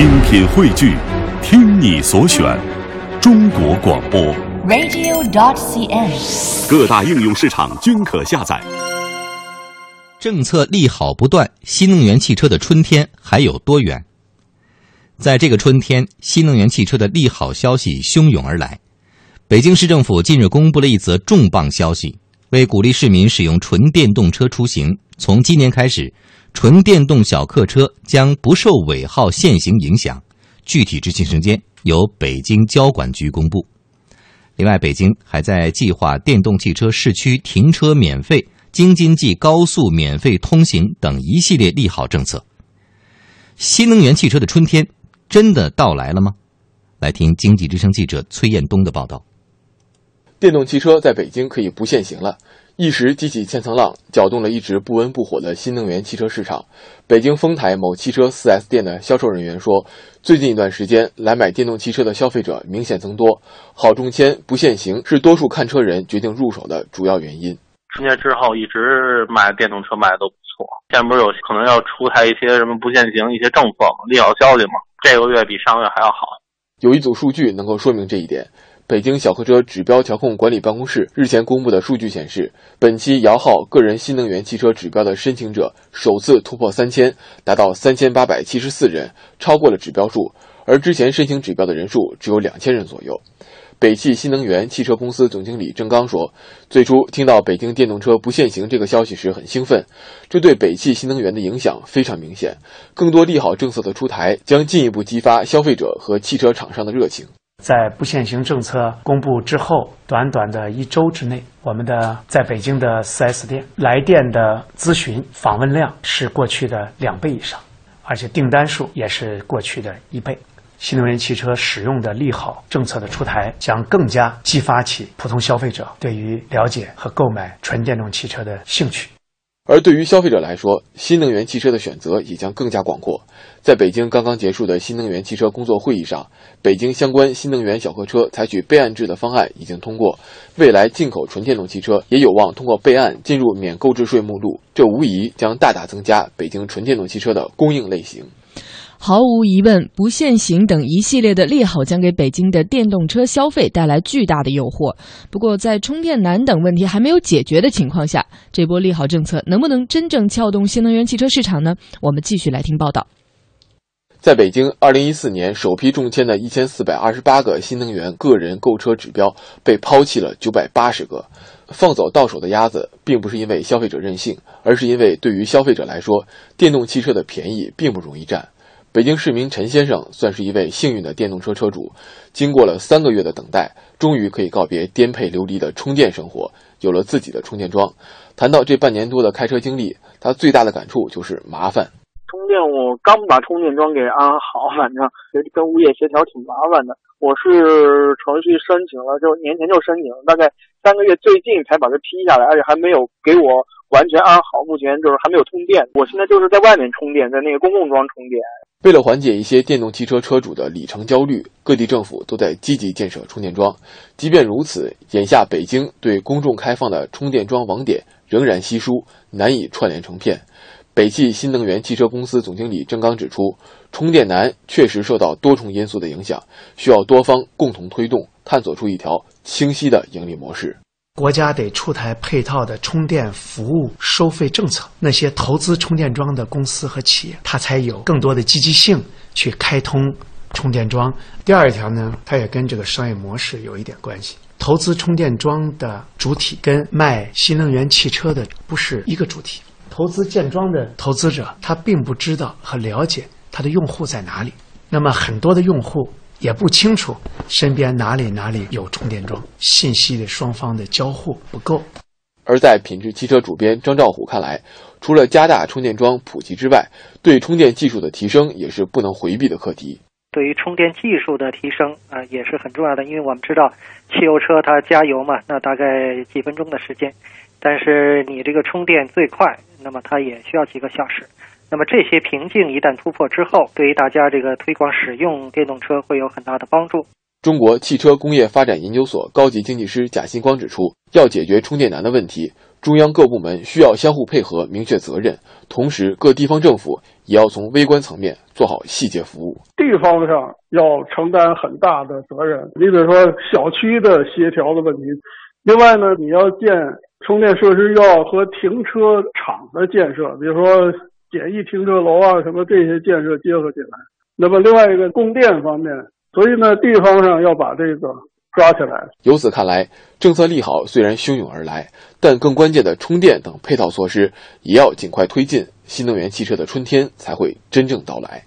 精品汇聚，听你所选，中国广播。radio.dot.cn，。各大应用市场均可下载。政策利好不断，新能源汽车的春天还有多远？在这个春天，新能源汽车的利好消息汹涌而来。北京市政府近日公布了一则重磅消息，为鼓励市民使用纯电动车出行，从今年开始，纯电动小客车将不受尾号限行影响。具体执行时间由北京交管局公布。另外，北京还在计划电动汽车市区停车免费、京津冀高速免费通行等一系列利好政策。新能源汽车的春天真的到来了吗？来听经济之声记者崔彦东的报道。电动汽车在北京可以不限行了，一时激起千层浪，搅动了一直不温不火的新能源汽车市场。北京丰台某汽车 4S 店的销售人员说，最近一段时间来买电动汽车的消费者明显增多，好中签不限行是多数看车人决定入手的主要原因。春节之后一直买电动车卖的都不错，现在不是有可能要出台一些什么不限行一些政策嘛，利好消息吗，这个月比上个月还要好。有一组数据能够说明这一点。北京小客车指标调控管理办公室日前公布的数据显示，本期摇号个人新能源汽车指标的申请者首次突破三千，达到三千八百七十四人，超过了指标数。而之前申请指标的人数只有两千人左右。北汽新能源汽车公司总经理郑刚说：“最初听到北京电动车不限行这个消息时很兴奋，这对北汽新能源的影响非常明显。更多利好政策的出台，将进一步激发消费者和汽车厂商的热情。”在不限行政策公布之后，短短的一周之内，我们的在北京的 4S 店来电的咨询访问量是过去的两倍以上，而且订单数也是过去的一倍。新能源汽车使用的利好政策的出台，将更加激发起普通消费者对于了解和购买纯电动汽车的兴趣。而对于消费者来说，新能源汽车的选择也将更加广阔。在北京刚刚结束的新能源汽车工作会议上，北京相关新能源小客车采取备案制的方案已经通过，未来进口纯电动汽车也有望通过备案进入免购置税目录，这无疑将大大增加北京纯电动汽车的供应类型。毫无疑问，不限行等一系列的利好将给北京的电动车消费带来巨大的诱惑。不过，在充电难等问题还没有解决的情况下，这波利好政策能不能真正撬动新能源汽车市场呢？我们继续来听报道。在北京，二零一四年首批中签的一千四百二十八个新能源个人购车指标被抛弃了九百八十个，放走到手的鸭子，并不是因为消费者任性，而是因为对于消费者来说，电动汽车的便宜并不容易占。北京市民陈先生算是一位幸运的电动车车主，经过了三个月的等待，终于可以告别颠沛流离的充电生活，有了自己的充电桩。谈到这半年多的开车经历，他最大的感触就是麻烦。充电我刚把充电桩给安好，反正跟物业协调挺麻烦的。我是程序申请了，就年前就申请了，大概三个月，最近才把它批下来，而且还没有给我完全安好，目前就是还没有通电。我现在就是在外面充电，在那个公共桩充电。为了缓解一些电动汽车车主的里程焦虑，各地政府都在积极建设充电桩。即便如此，眼下北京对公众开放的充电桩网点仍然稀疏，难以串联成片。北汽新能源汽车公司总经理郑刚指出，充电难确实受到多重因素的影响，需要多方共同推动，探索出一条清晰的盈利模式。国家得出台配套的充电服务收费政策，那些投资充电桩的公司和企业，它才有更多的积极性去开通充电桩。第二条呢，它也跟这个商业模式有一点关系。投资充电桩的主体跟卖新能源汽车的不是一个主体。投资建桩的投资者，他并不知道和了解他的用户在哪里，那么很多的用户也不清楚身边哪里哪里有充电桩，信息的双方的交互不够。而在品质汽车主编张兆虎看来，除了加大充电桩普及之外，对充电技术的提升也是不能回避的课题。对于充电技术的提升啊、呃，也是很重要的，因为我们知道汽油车它加油嘛，那大概几分钟的时间，但是你这个充电最快，那么它也需要几个小时。那么这些瓶颈一旦突破之后，对于大家这个推广使用电动车会有很大的帮助。中国汽车工业发展研究所高级经济师贾新光指出，要解决充电难的问题，中央各部门需要相互配合，明确责任，同时各地方政府也要从微观层面做好细节服务。地方上要承担很大的责任，你比如说小区的协调的问题，另外呢，你要建充电设施，要和停车场的建设，比如说简易停车楼啊什么这些建设结合起来。那么另外一个供电方面，所以呢，地方上要把这个抓起来。由此看来，政策利好虽然汹涌而来，但更关键的充电等配套措施也要尽快推进，新能源汽车的春天才会真正到来。